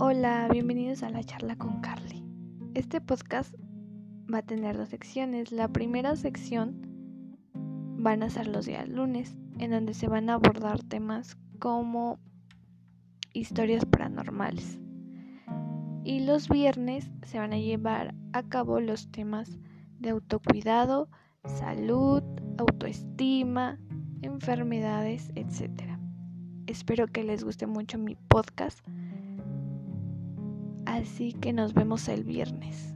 Hola, bienvenidos a la charla con Carly. Este podcast va a tener dos secciones. La primera sección van a ser los días lunes, en donde se van a abordar temas como historias paranormales. Y los viernes se van a llevar a cabo los temas de autocuidado, salud, autoestima, enfermedades, etc. Espero que les guste mucho mi podcast. Así que nos vemos el viernes.